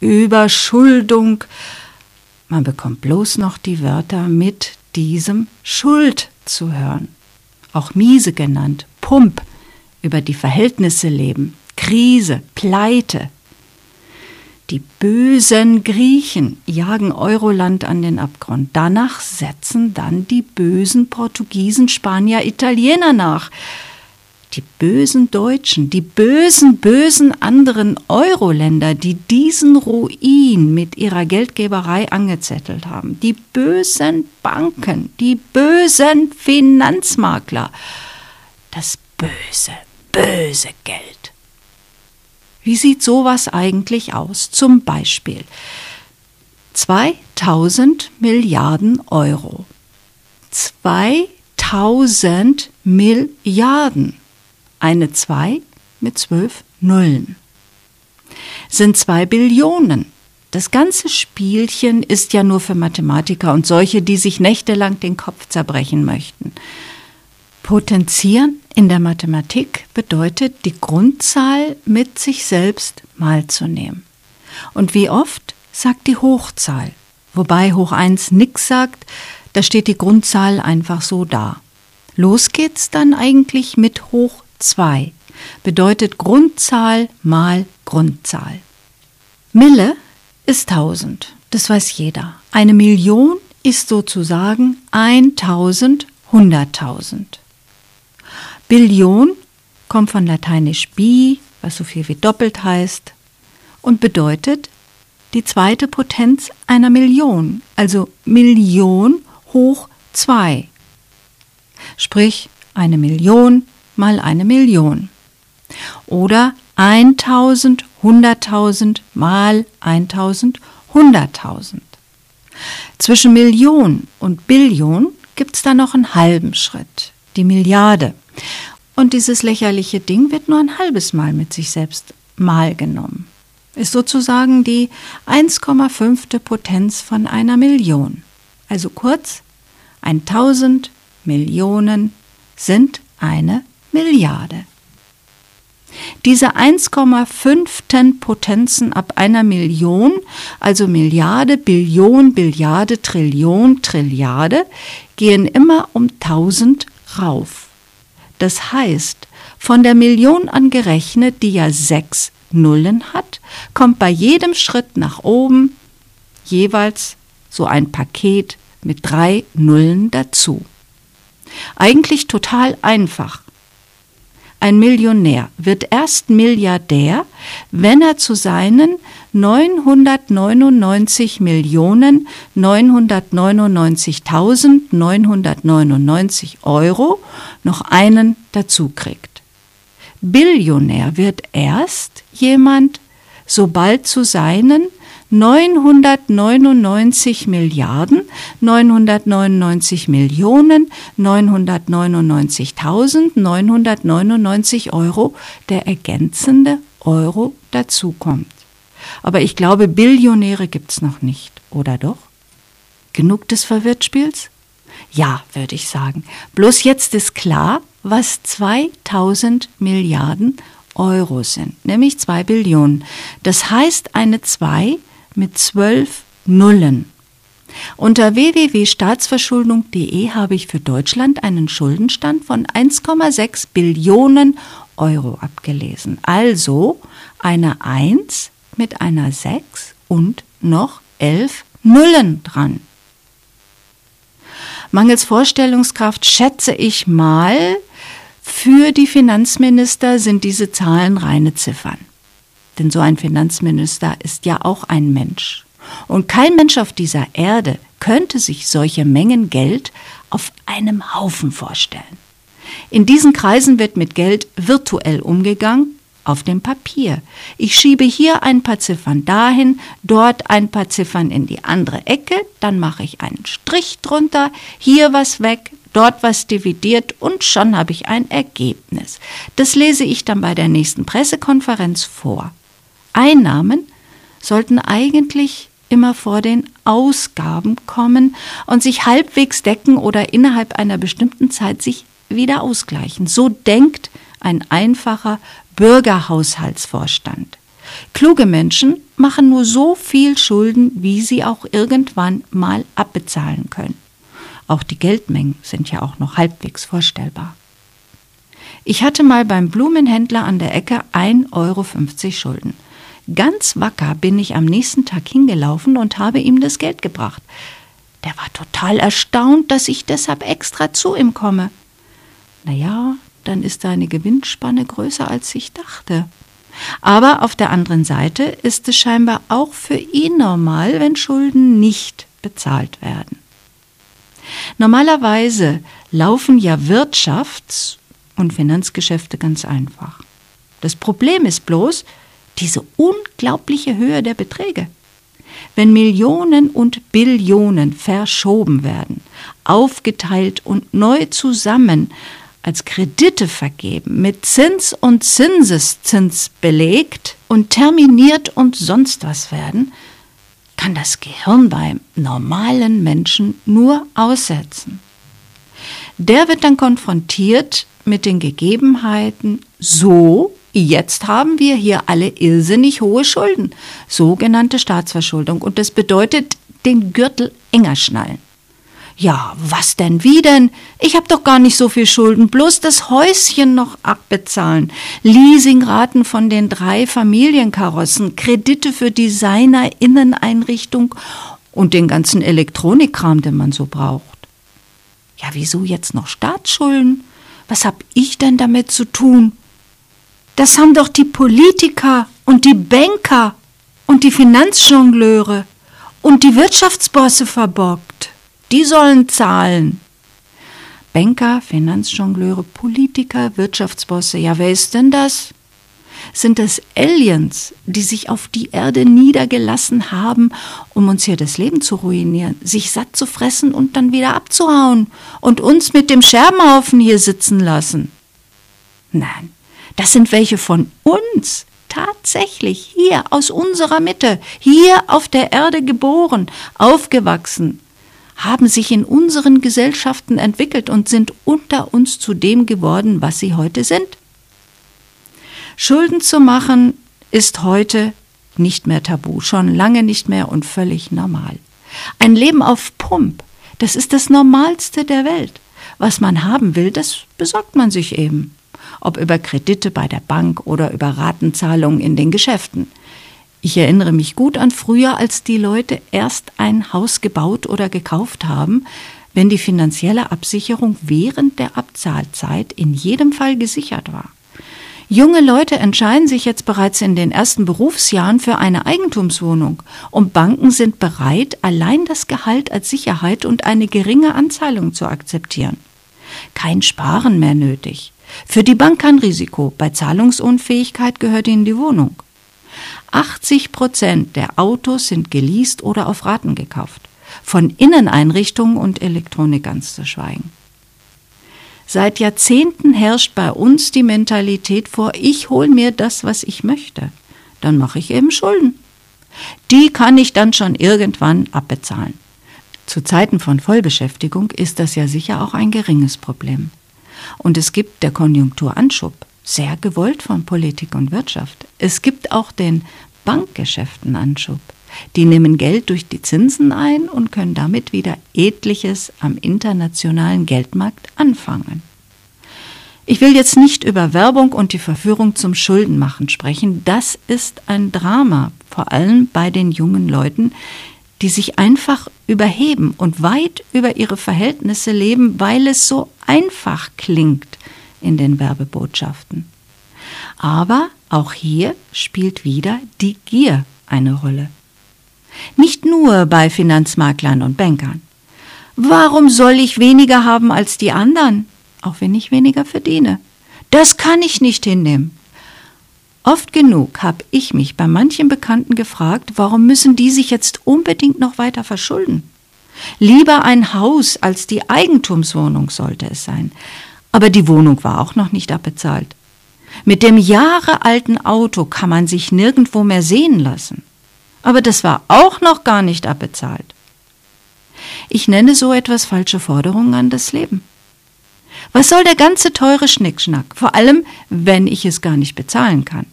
Überschuldung. Man bekommt bloß noch die Wörter mit diesem Schuld zu hören. Auch miese genannt, Pump, über die Verhältnisse leben, Krise, Pleite, die bösen Griechen jagen Euroland an den Abgrund. Danach setzen dann die bösen Portugiesen, Spanier, Italiener nach. Die bösen Deutschen, die bösen, bösen anderen Euroländer, die diesen Ruin mit ihrer Geldgeberei angezettelt haben. Die bösen Banken, die bösen Finanzmakler. Das böse, böse Geld. Wie sieht sowas eigentlich aus? Zum Beispiel 2000 Milliarden Euro. 2000 Milliarden. Eine 2 mit 12 Nullen. Sind 2 Billionen. Das ganze Spielchen ist ja nur für Mathematiker und solche, die sich nächtelang den Kopf zerbrechen möchten. Potenzieren in der Mathematik bedeutet, die Grundzahl mit sich selbst mal zu nehmen. Und wie oft sagt die Hochzahl, wobei hoch 1 nix sagt, da steht die Grundzahl einfach so da. Los geht's dann eigentlich mit hoch 2, bedeutet Grundzahl mal Grundzahl. Mille ist 1000, das weiß jeder. Eine Million ist sozusagen 1000 100.000. Billion kommt von lateinisch bi, was so viel wie doppelt heißt, und bedeutet die zweite Potenz einer Million, also Million hoch zwei. Sprich eine Million mal eine Million. Oder 1000, 100.000 mal 1000, 100.000. Zwischen Million und Billion gibt es da noch einen halben Schritt, die Milliarde. Und dieses lächerliche Ding wird nur ein halbes Mal mit sich selbst mal genommen. Ist sozusagen die 1,5. Potenz von einer Million. Also kurz, 1000 Millionen sind eine Milliarde. Diese 1,5. Potenzen ab einer Million, also Milliarde, Billion, Billiarde, Trillion, Trilliarde, gehen immer um 1000 rauf. Das heißt, von der Million angerechnet, die ja sechs Nullen hat, kommt bei jedem Schritt nach oben jeweils so ein Paket mit drei Nullen dazu. Eigentlich total einfach. Ein Millionär wird erst Milliardär, wenn er zu seinen 999 Millionen 999.999 Euro noch einen dazu kriegt. Billionär wird erst jemand, sobald zu seinen 999 Milliarden 999 Millionen 999.999 Euro der ergänzende Euro dazukommt. Aber ich glaube, Billionäre gibt's noch nicht, oder doch? Genug des Verwirrtspiels? Ja, würde ich sagen. Bloß jetzt ist klar, was 2000 Milliarden Euro sind, nämlich 2 Billionen. Das heißt eine 2 mit zwölf Nullen. Unter www.staatsverschuldung.de habe ich für Deutschland einen Schuldenstand von 1,6 Billionen Euro abgelesen. Also eine 1 mit einer 6 und noch 11 Nullen dran. Mangels Vorstellungskraft schätze ich mal, für die Finanzminister sind diese Zahlen reine Ziffern. Denn so ein Finanzminister ist ja auch ein Mensch. Und kein Mensch auf dieser Erde könnte sich solche Mengen Geld auf einem Haufen vorstellen. In diesen Kreisen wird mit Geld virtuell umgegangen, auf dem Papier. Ich schiebe hier ein paar Ziffern dahin, dort ein paar Ziffern in die andere Ecke, dann mache ich einen Strich drunter, hier was weg, dort was dividiert und schon habe ich ein Ergebnis. Das lese ich dann bei der nächsten Pressekonferenz vor. Einnahmen sollten eigentlich immer vor den Ausgaben kommen und sich halbwegs decken oder innerhalb einer bestimmten Zeit sich wieder ausgleichen. So denkt ein einfacher Bürgerhaushaltsvorstand. Kluge Menschen machen nur so viel Schulden, wie sie auch irgendwann mal abbezahlen können. Auch die Geldmengen sind ja auch noch halbwegs vorstellbar. Ich hatte mal beim Blumenhändler an der Ecke 1,50 Euro Schulden. Ganz wacker bin ich am nächsten Tag hingelaufen und habe ihm das Geld gebracht. Der war total erstaunt, dass ich deshalb extra zu ihm komme. Naja, dann ist seine Gewinnspanne größer, als ich dachte. Aber auf der anderen Seite ist es scheinbar auch für ihn normal, wenn Schulden nicht bezahlt werden. Normalerweise laufen ja Wirtschafts- und Finanzgeschäfte ganz einfach. Das Problem ist bloß diese unglaubliche Höhe der Beträge. Wenn Millionen und Billionen verschoben werden, aufgeteilt und neu zusammen als Kredite vergeben, mit Zins und Zinseszins belegt und terminiert und sonst was werden, kann das Gehirn beim normalen Menschen nur aussetzen. Der wird dann konfrontiert mit den Gegebenheiten so, jetzt haben wir hier alle irrsinnig hohe Schulden, sogenannte Staatsverschuldung, und das bedeutet den Gürtel enger schnallen. Ja, was denn, wie denn? Ich habe doch gar nicht so viel Schulden, bloß das Häuschen noch abbezahlen. Leasingraten von den drei Familienkarossen, Kredite für Designer, Inneneinrichtung und den ganzen Elektronikkram, den man so braucht. Ja, wieso jetzt noch Staatsschulden? Was hab ich denn damit zu tun? Das haben doch die Politiker und die Banker und die Finanzjongleure und die Wirtschaftsbosse verbockt. Die sollen zahlen. Banker, Finanzjongleure, Politiker, Wirtschaftsbosse, ja, wer ist denn das? Sind das Aliens, die sich auf die Erde niedergelassen haben, um uns hier das Leben zu ruinieren, sich satt zu fressen und dann wieder abzuhauen und uns mit dem Scherbenhaufen hier sitzen lassen? Nein, das sind welche von uns, tatsächlich hier aus unserer Mitte, hier auf der Erde geboren, aufgewachsen, haben sich in unseren Gesellschaften entwickelt und sind unter uns zu dem geworden, was sie heute sind. Schulden zu machen ist heute nicht mehr tabu, schon lange nicht mehr und völlig normal. Ein Leben auf Pump, das ist das Normalste der Welt. Was man haben will, das besorgt man sich eben. Ob über Kredite bei der Bank oder über Ratenzahlungen in den Geschäften. Ich erinnere mich gut an früher, als die Leute erst ein Haus gebaut oder gekauft haben, wenn die finanzielle Absicherung während der Abzahlzeit in jedem Fall gesichert war. Junge Leute entscheiden sich jetzt bereits in den ersten Berufsjahren für eine Eigentumswohnung und Banken sind bereit, allein das Gehalt als Sicherheit und eine geringe Anzahlung zu akzeptieren. Kein Sparen mehr nötig. Für die Bank kein Risiko, bei Zahlungsunfähigkeit gehört ihnen die Wohnung. 80 Prozent der Autos sind geleast oder auf Raten gekauft. Von Inneneinrichtungen und Elektronik ganz zu schweigen. Seit Jahrzehnten herrscht bei uns die Mentalität vor, ich hol mir das, was ich möchte. Dann mache ich eben Schulden. Die kann ich dann schon irgendwann abbezahlen. Zu Zeiten von Vollbeschäftigung ist das ja sicher auch ein geringes Problem. Und es gibt der Konjunkturanschub sehr gewollt von Politik und Wirtschaft. Es gibt auch den Bankgeschäften Anschub. Die nehmen Geld durch die Zinsen ein und können damit wieder etliches am internationalen Geldmarkt anfangen. Ich will jetzt nicht über Werbung und die Verführung zum Schuldenmachen sprechen. Das ist ein Drama, vor allem bei den jungen Leuten, die sich einfach überheben und weit über ihre Verhältnisse leben, weil es so einfach klingt in den Werbebotschaften. Aber auch hier spielt wieder die Gier eine Rolle. Nicht nur bei Finanzmaklern und Bankern. Warum soll ich weniger haben als die anderen, auch wenn ich weniger verdiene? Das kann ich nicht hinnehmen. Oft genug habe ich mich bei manchen Bekannten gefragt, warum müssen die sich jetzt unbedingt noch weiter verschulden? Lieber ein Haus als die Eigentumswohnung sollte es sein. Aber die Wohnung war auch noch nicht abbezahlt. Mit dem jahrealten Auto kann man sich nirgendwo mehr sehen lassen. Aber das war auch noch gar nicht abbezahlt. Ich nenne so etwas falsche Forderungen an das Leben. Was soll der ganze teure Schnickschnack? Vor allem, wenn ich es gar nicht bezahlen kann.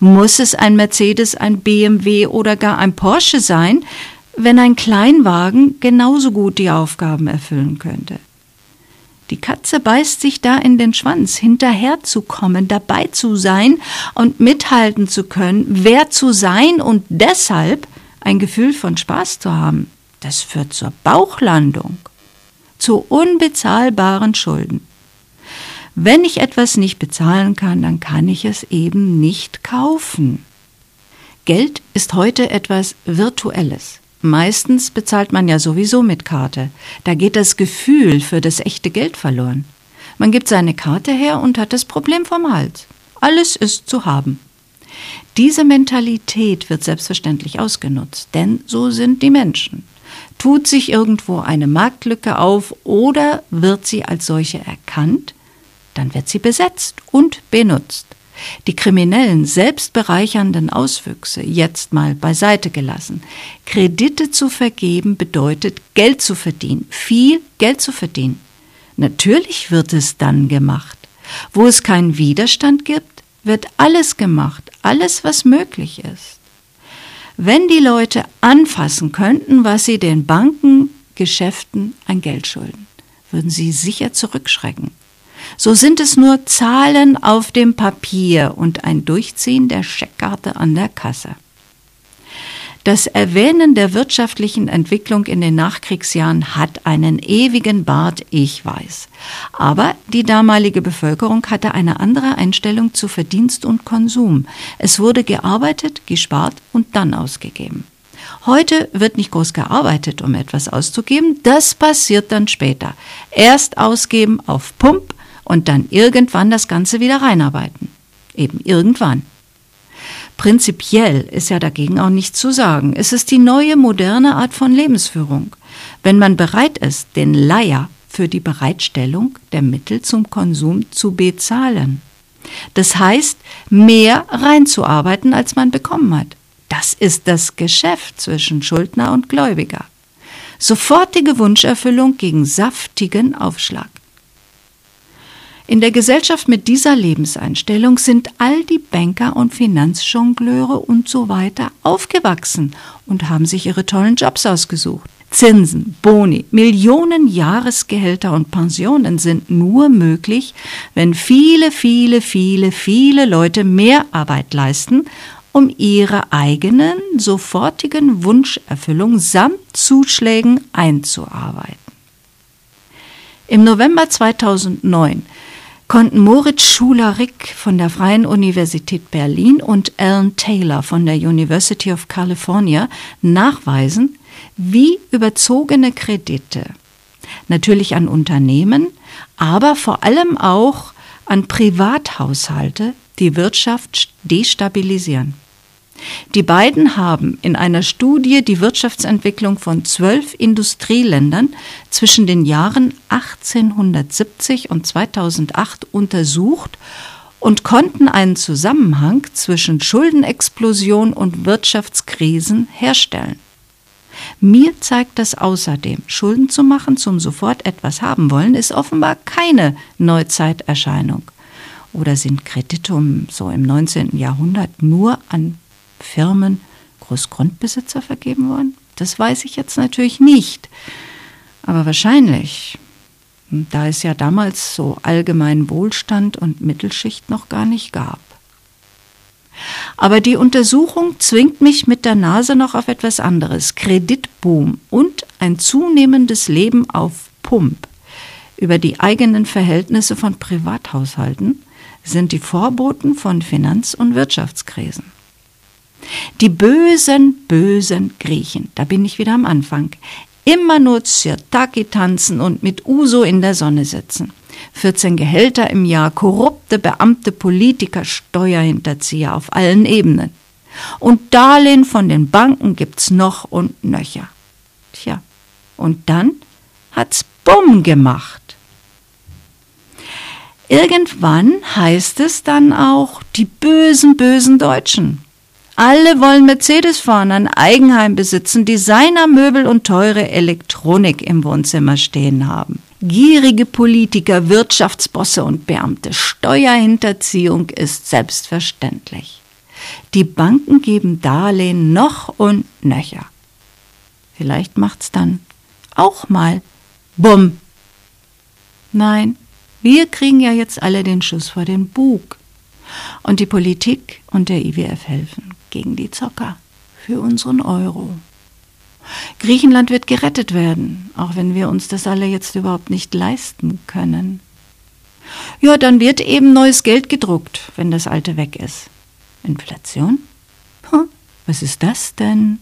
Muss es ein Mercedes, ein BMW oder gar ein Porsche sein, wenn ein Kleinwagen genauso gut die Aufgaben erfüllen könnte? Die Katze beißt sich da in den Schwanz, hinterherzukommen, dabei zu sein und mithalten zu können, wer zu sein und deshalb ein Gefühl von Spaß zu haben. Das führt zur Bauchlandung, zu unbezahlbaren Schulden. Wenn ich etwas nicht bezahlen kann, dann kann ich es eben nicht kaufen. Geld ist heute etwas Virtuelles. Meistens bezahlt man ja sowieso mit Karte. Da geht das Gefühl für das echte Geld verloren. Man gibt seine Karte her und hat das Problem vom Hals. Alles ist zu haben. Diese Mentalität wird selbstverständlich ausgenutzt, denn so sind die Menschen. Tut sich irgendwo eine Marktlücke auf oder wird sie als solche erkannt, dann wird sie besetzt und benutzt. Die kriminellen, selbstbereichernden Auswüchse jetzt mal beiseite gelassen. Kredite zu vergeben bedeutet Geld zu verdienen, viel Geld zu verdienen. Natürlich wird es dann gemacht. Wo es keinen Widerstand gibt, wird alles gemacht, alles, was möglich ist. Wenn die Leute anfassen könnten, was sie den Banken, Geschäften an Geld schulden, würden sie sicher zurückschrecken. So sind es nur Zahlen auf dem Papier und ein Durchziehen der Scheckkarte an der Kasse. Das Erwähnen der wirtschaftlichen Entwicklung in den Nachkriegsjahren hat einen ewigen Bart, ich weiß. Aber die damalige Bevölkerung hatte eine andere Einstellung zu Verdienst und Konsum. Es wurde gearbeitet, gespart und dann ausgegeben. Heute wird nicht groß gearbeitet, um etwas auszugeben. Das passiert dann später. Erst ausgeben auf Pump und dann irgendwann das Ganze wieder reinarbeiten. Eben irgendwann. Prinzipiell ist ja dagegen auch nichts zu sagen. Es ist die neue moderne Art von Lebensführung. Wenn man bereit ist, den Leier für die Bereitstellung der Mittel zum Konsum zu bezahlen. Das heißt, mehr reinzuarbeiten, als man bekommen hat. Das ist das Geschäft zwischen Schuldner und Gläubiger. Sofortige Wunscherfüllung gegen saftigen Aufschlag. In der Gesellschaft mit dieser Lebenseinstellung sind all die Banker und Finanzjongleure und so weiter aufgewachsen und haben sich ihre tollen Jobs ausgesucht. Zinsen, Boni, Millionen Jahresgehälter und Pensionen sind nur möglich, wenn viele, viele, viele, viele Leute mehr Arbeit leisten, um ihre eigenen sofortigen Wunscherfüllung samt Zuschlägen einzuarbeiten. Im November 2009 konnten Moritz Schuler-Rick von der Freien Universität Berlin und Alan Taylor von der University of California nachweisen, wie überzogene Kredite natürlich an Unternehmen, aber vor allem auch an Privathaushalte die Wirtschaft destabilisieren. Die beiden haben in einer Studie die Wirtschaftsentwicklung von zwölf Industrieländern zwischen den Jahren 1870 und 2008 untersucht und konnten einen Zusammenhang zwischen Schuldenexplosion und Wirtschaftskrisen herstellen. Mir zeigt das außerdem, Schulden zu machen zum sofort etwas haben wollen, ist offenbar keine Neuzeiterscheinung. Oder sind Kredite so im 19. Jahrhundert nur an Firmen Großgrundbesitzer vergeben worden? Das weiß ich jetzt natürlich nicht. Aber wahrscheinlich, da es ja damals so allgemeinen Wohlstand und Mittelschicht noch gar nicht gab. Aber die Untersuchung zwingt mich mit der Nase noch auf etwas anderes. Kreditboom und ein zunehmendes Leben auf Pump über die eigenen Verhältnisse von Privathaushalten sind die Vorboten von Finanz- und Wirtschaftskrisen. Die bösen, bösen Griechen, da bin ich wieder am Anfang, immer nur Tsirtaki tanzen und mit Uso in der Sonne sitzen. 14 Gehälter im Jahr, korrupte Beamte, Politiker, Steuerhinterzieher auf allen Ebenen. Und Darlehen von den Banken gibt's noch und nöcher. Tja, und dann hat's Bumm gemacht. Irgendwann heißt es dann auch, die bösen, bösen Deutschen. Alle wollen Mercedes fahren, ein Eigenheim besitzen, Designermöbel und teure Elektronik im Wohnzimmer stehen haben. Gierige Politiker, Wirtschaftsbosse und Beamte. Steuerhinterziehung ist selbstverständlich. Die Banken geben Darlehen noch und nöcher. Vielleicht macht's dann auch mal Bumm. Nein, wir kriegen ja jetzt alle den Schuss vor den Bug. Und die Politik und der IWF helfen gegen die Zocker für unseren Euro. Griechenland wird gerettet werden, auch wenn wir uns das alle jetzt überhaupt nicht leisten können. Ja, dann wird eben neues Geld gedruckt, wenn das alte weg ist. Inflation? Was ist das denn?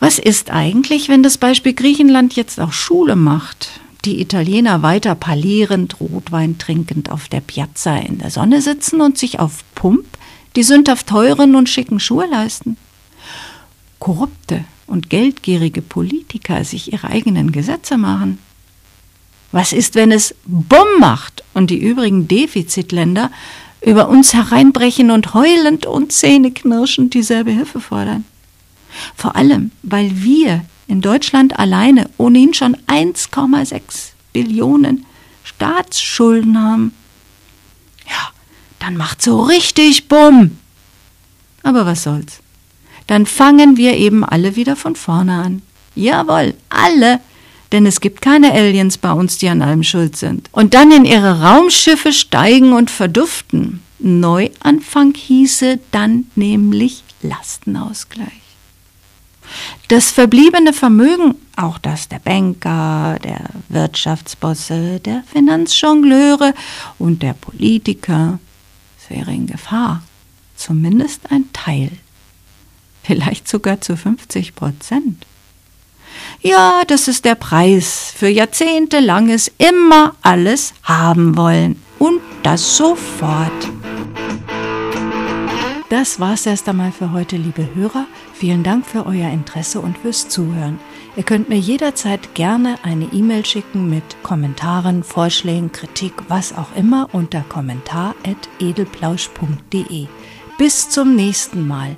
Was ist eigentlich, wenn das Beispiel Griechenland jetzt auch Schule macht? die Italiener weiter parlierend, Rotwein trinkend auf der Piazza in der Sonne sitzen und sich auf Pump die sündhaft teuren und schicken Schuhe leisten. Korrupte und geldgierige Politiker sich ihre eigenen Gesetze machen. Was ist, wenn es Bumm macht und die übrigen Defizitländer über uns hereinbrechen und heulend und zähneknirschend dieselbe Hilfe fordern? Vor allem, weil wir in Deutschland alleine ohnehin schon 1,6 Billionen Staatsschulden haben. Ja, dann macht so richtig Bumm. Aber was soll's? Dann fangen wir eben alle wieder von vorne an. Jawohl, alle. Denn es gibt keine Aliens bei uns, die an allem schuld sind. Und dann in ihre Raumschiffe steigen und verduften. Neuanfang hieße dann nämlich Lastenausgleich. Das verbliebene Vermögen, auch das der Banker, der Wirtschaftsbosse, der Finanzjongleure und der Politiker, wäre in Gefahr. Zumindest ein Teil. Vielleicht sogar zu 50 Prozent. Ja, das ist der Preis für jahrzehntelanges immer alles haben wollen. Und das sofort. Das war's erst einmal für heute, liebe Hörer. Vielen Dank für euer Interesse und fürs Zuhören. Ihr könnt mir jederzeit gerne eine E-Mail schicken mit Kommentaren, Vorschlägen, Kritik, was auch immer unter kommentar.edelplausch.de. Bis zum nächsten Mal.